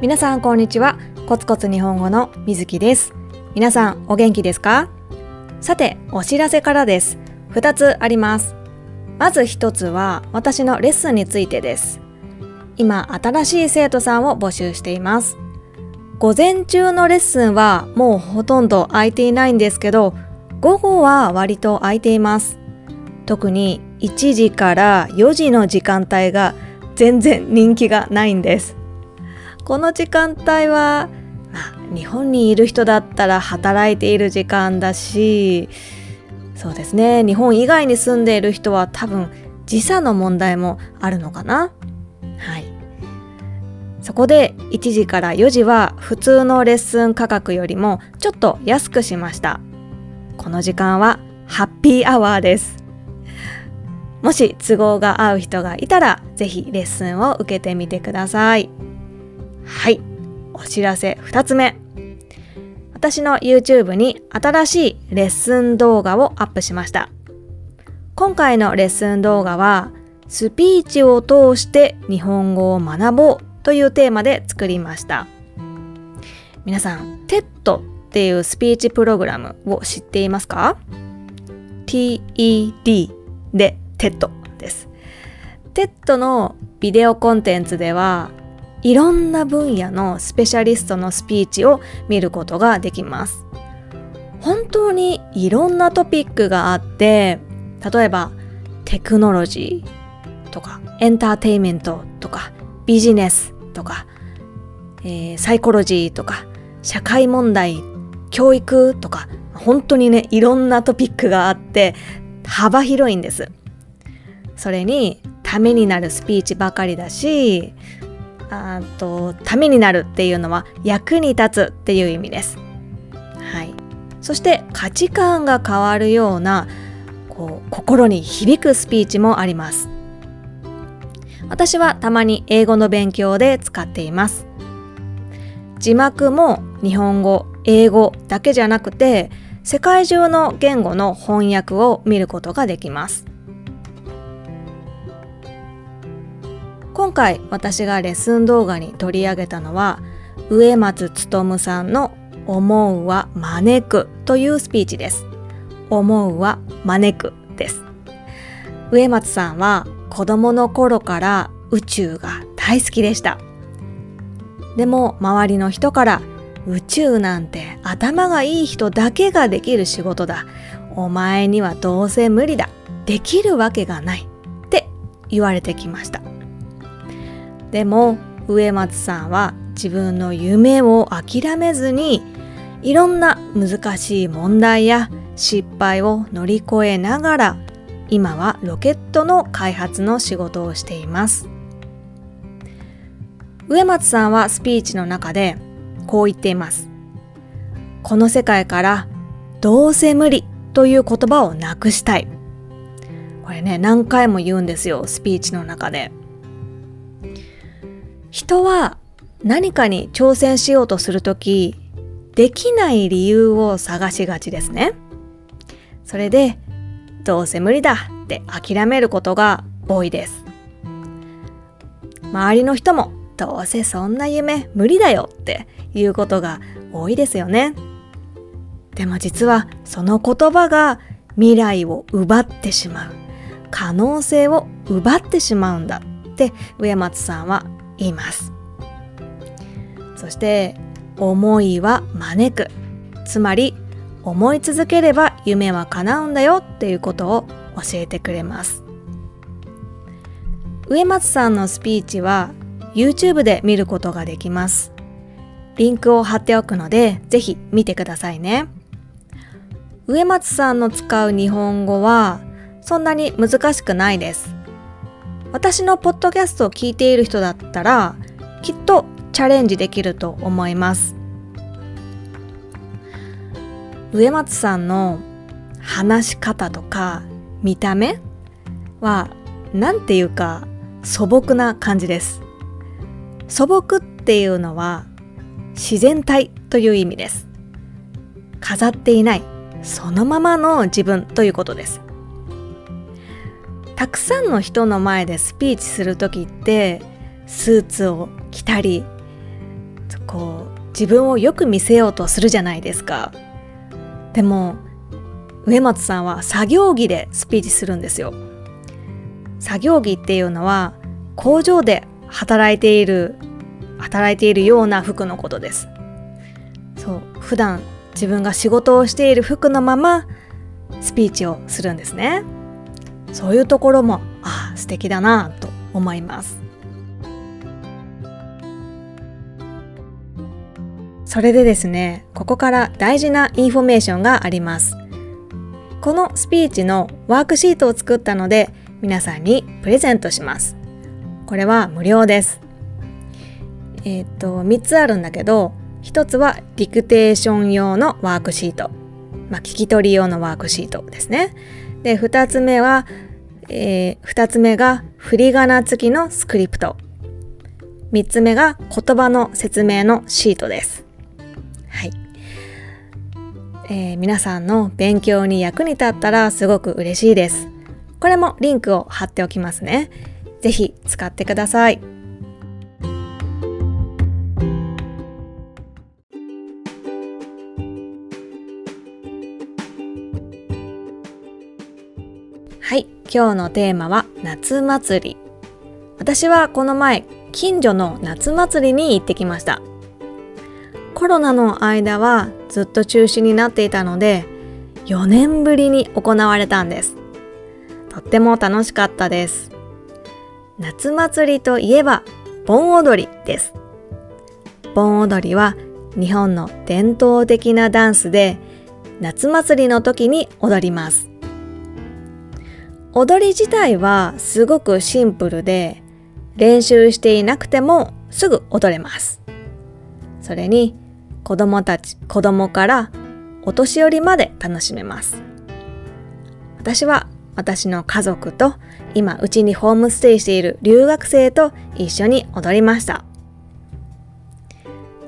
皆さんこんにちは。コツコツ日本語のみずきです。皆さんお元気ですか？さてお知らせからです。2つあります。まず1つは私のレッスンについてです。今新しい生徒さんを募集しています。午前中のレッスンはもうほとんど空いていないんですけど午後は割と空いています。特に1時から4時の時間帯が全然人気がないんです。この時間帯は、まあ、日本にいる人だったら働いている時間だしそうですね。日本以外に住んでいる人は多分時差の問題もあるのかな。はい。そこで1時から4時は普通のレッスン価格よりもちょっと安くしました。この時間はハッピーアワーです。もし都合が合う人がいたらぜひレッスンを受けてみてください。はい。お知らせ2つ目。私の YouTube に新しいレッスン動画をアップしました。今回のレッスン動画はスピーチを通して日本語を学ぼうというテーマで作りました。皆さん TED っていうスピーチプログラムを知っていますか ?TED で TED です。TED のビデオコンテンツではいろんな分野のスペシャリストのスピーチを見ることができます。本当にいろんなトピックがあって例えばテクノロジーとかエンターテインメントとかビジネスとか、えー、サイコロジーとか社会問題教育とか本当にねいろんなトピックがあって幅広いんです。それにためになるスピーチばかりだしあとためになるっていうのは役に立つっていう意味です。はい、そして価値観が変わるようなこう心に響くスピーチもあります。私はたまに英語の勉強で使っています。字幕も日本語、英語だけじゃなくて世界中の言語の翻訳を見ることができます。今回私がレッスン動画に取り上げたのは植松勉さんの「思うは招く」というスピーチです。思うは招くです。植松さんは子供の頃から宇宙が大好きでした。でも周りの人から宇宙なんて頭がいい人だけができる仕事だ。お前にはどうせ無理だ。できるわけがない。って言われてきました。でも植松さんは自分の夢を諦めずにいろんな難しい問題や失敗を乗り越えながら今はロケットの開発の仕事をしています。植松さんはスピーチの中でこう言っています。この世界からどうせ無理という言葉をなくしたい。これね何回も言うんですよスピーチの中で。人は何かに挑戦しようとするとき、できない理由を探しがちですね。それで、どうせ無理だって諦めることが多いです。周りの人も、どうせそんな夢無理だよっていうことが多いですよね。でも実はその言葉が未来を奪ってしまう。可能性を奪ってしまうんだって上松さんはいます。そして思いは招く。つまり思い続ければ夢は叶うんだよっていうことを教えてくれます。植松さんのスピーチは YouTube で見ることができます。リンクを貼っておくのでぜひ見てくださいね。植松さんの使う日本語はそんなに難しくないです。私のポッドキャストを聞いている人だったらきっとチャレンジできると思います。植松さんの話し方とか見た目は何ていうか素朴な感じです。素朴っていうのは自然体という意味です。飾っていないそのままの自分ということです。たくさんの人の前でスピーチする時ってスーツを着たりこう自分をよく見せようとするじゃないですか。でも植松さんは作業着でスピーチするんですよ。作業着っていうのは工場で働いている働いているような服のことです。そう普段自分が仕事をしている服のままスピーチをするんですね。そういうところもああ素敵だなと思います。それでですねここから大事なインフォメーションがあります。このスピーチのワークシートを作ったので皆さんにプレゼントします。これは無料です。えっ、と3つあるんだけど1つはディクテーション用のワークシート。まあ、聞き取り用のワークシートですね。で2つ目は、えー、2つ目が振り仮名付きのスクリプト。3つ目が言葉の説明のシートです。はい、えー、皆さんの勉強に役に立ったらすごく嬉しいです。これもリンクを貼っておきますね。ぜひ使ってください。はい今日のテーマは夏祭り。私はこの前近所の夏祭りに行ってきました。コロナの間はずっと中止になっていたので4年ぶりに行われたんです。とっても楽しかったです。夏祭りといえば盆踊りです。盆踊りは日本の伝統的なダンスで夏祭りの時に踊ります。踊り自体はすごくシンプルで練習していなくてもすぐ踊れます。それに子供たち子供からお年寄りまで楽しめます。私は私の家族と今うちにホームステイしている留学生と一緒に踊りました。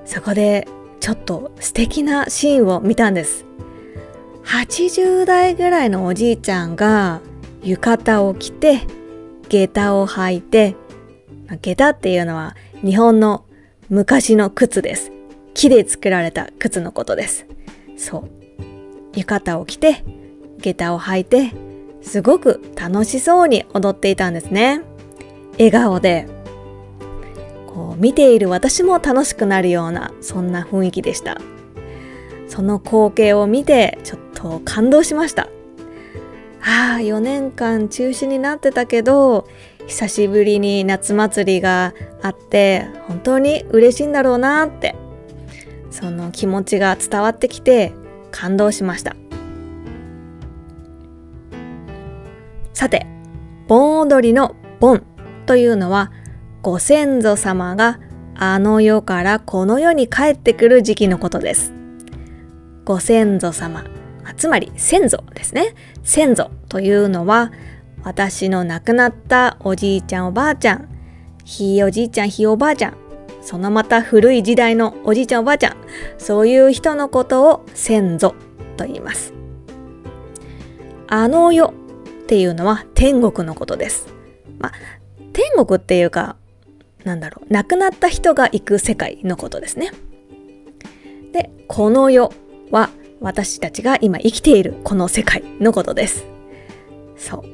そこでちょっと素敵なシーンを見たんです。80代ぐらいのおじいちゃんが浴衣を着て下駄を履いて下駄っていうのは日本の昔の靴です。木で作られた靴のことです。そう。浴衣を着て下駄を履いてすごく楽しそうに踊っていたんですね。笑顔で。こう見ている私も楽しくなるようなそんな雰囲気でした。その光景を見てちょっと感動しました。ああ4年間中止になってたけど久しぶりに夏祭りがあって本当に嬉しいんだろうなってその気持ちが伝わってきて感動しました。さて盆踊りの盆というのはご先祖様があの世からこの世に帰ってくる時期のことです。ご先祖様つまり先祖ですね。先祖というのは私の亡くなったおじいちゃんおばあちゃんひいおじいちゃんひいおばあちゃんそのまた古い時代のおじいちゃんおばあちゃんそういう人のことを先祖と言います。あの世っていうのは天国のことです。まあ天国っていうかなんだろう亡くなった人が行く世界のことですね。でこの世は私たちが今生きているこの世界のことです。そう、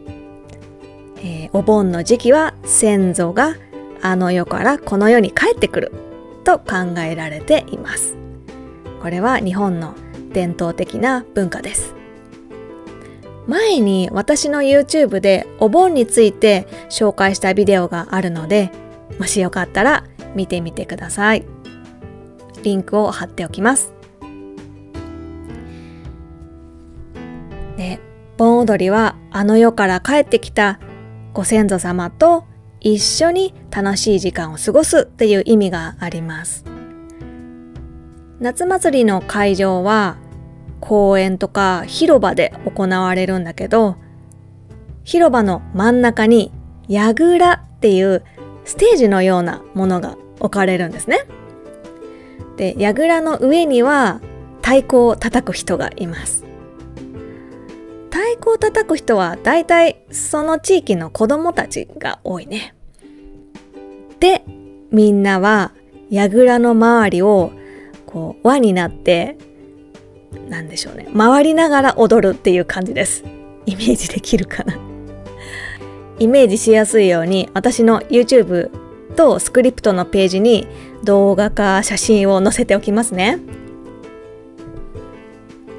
えー、お盆の時期は先祖があの世からこの世に帰ってくると考えられています。これは日本の伝統的な文化です。前に私の YouTube でお盆について紹介したビデオがあるのでもしよかったら見てみてください。リンクを貼っておきます。盆踊りはあの世から帰ってきたご先祖様と一緒に楽しい時間を過ごすっていう意味があります。夏祭りの会場は公園とか広場で行われるんだけど広場の真ん中に櫓っていうステージのようなものが置かれるんですね。で櫓の上には太鼓を叩く人がいます。鼓を叩く人は大体その地域の子供たちが多いね。で、みんなは櫓の周りをこう輪になってなんでしょうね。回りながら踊るっていう感じです。イメージできるかな。イメージしやすいように私の YouTube とスクリプトのページに動画か写真を載せておきますね。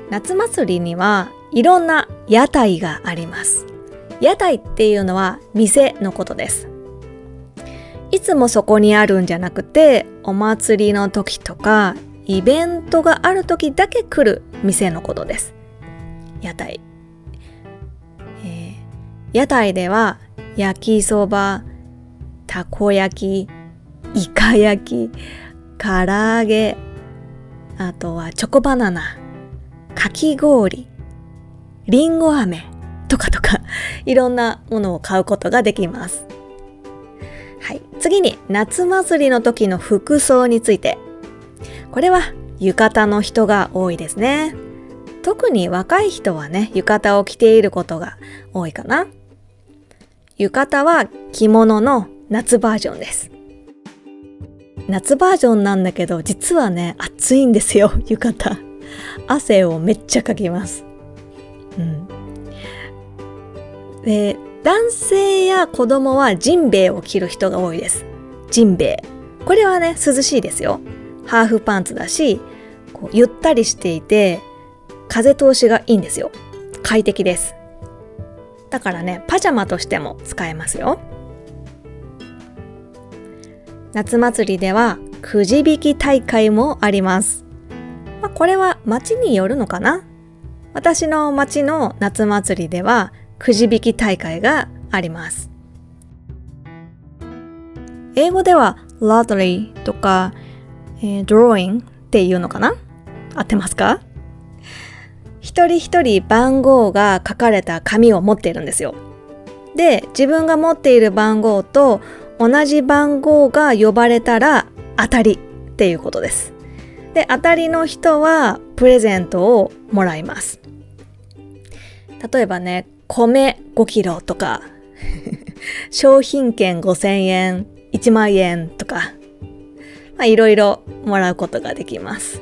夏祭りにはいろんな屋台があります。屋台っていうのは店のことです。いつもそこにあるんじゃなくてお祭りの時とかイベントがある時だけ来る店のことです。屋台、えー、屋台では焼きそばたこ焼きイカ焼き唐揚げあとはチョコバナナかき氷。りんご飴とかとか いろんなものを買うことができます。はい、次に夏祭りの時の服装について。これは浴衣の人が多いですね。特に若い人はね浴衣を着ていることが多いかな。浴衣は着物の夏バージョンです。夏バージョンなんだけど実はね暑いんですよ浴衣。汗をめっちゃかきます。うん。で男性や子供はジンベエを着る人が多いです。ジンベエ。これはね涼しいですよ。ハーフパンツだしこうゆったりしていて風通しがいいんですよ。快適です。だからねパジャマとしても使えますよ。夏祭りではくじ引き大会もあります、まあ、これは町によるのかな？私の町の夏祭りではくじ引き大会があります。英語では lottery とか、えー、drawing っていうのかな？合ってますか？一人一人番号が書かれた紙を持っているんですよ。で、自分が持っている番号と同じ番号が呼ばれたら当たりっていうことです。で、当たりの人はプレゼントをもらいます。例えばね、米5キロとか、商品券5000円、1万円とか、いろいろもらうことができます。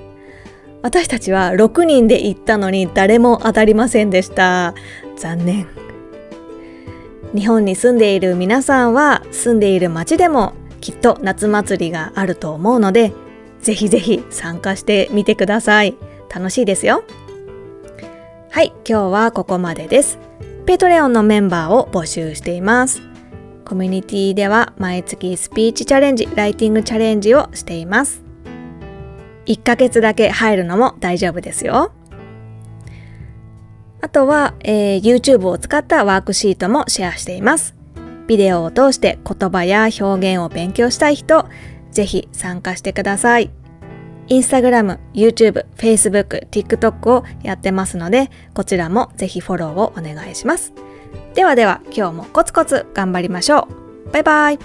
私たちは6人で行ったのに誰も当たりませんでした。残念。日本に住んでいる皆さんは住んでいる町でもきっと夏祭りがあると思うので、ぜひぜひ参加してみてください。楽しいですよ。はい、今日はここまでです。ペトレオンのメンバーを募集しています。コミュニティでは毎月スピーチチャレンジ、ライティングチャレンジをしています。1ヶ月だけ入るのも大丈夫ですよ。あとは、えー、YouTube を使ったワークシートもシェアしています。ビデオを通して言葉や表現を勉強したい人、ぜひ参加してください。インスタグラム、YouTube、Facebook、TikTok をやってますので、こちらもぜひフォローをお願いします。ではでは、今日もコツコツ頑張りましょう。バイバイ。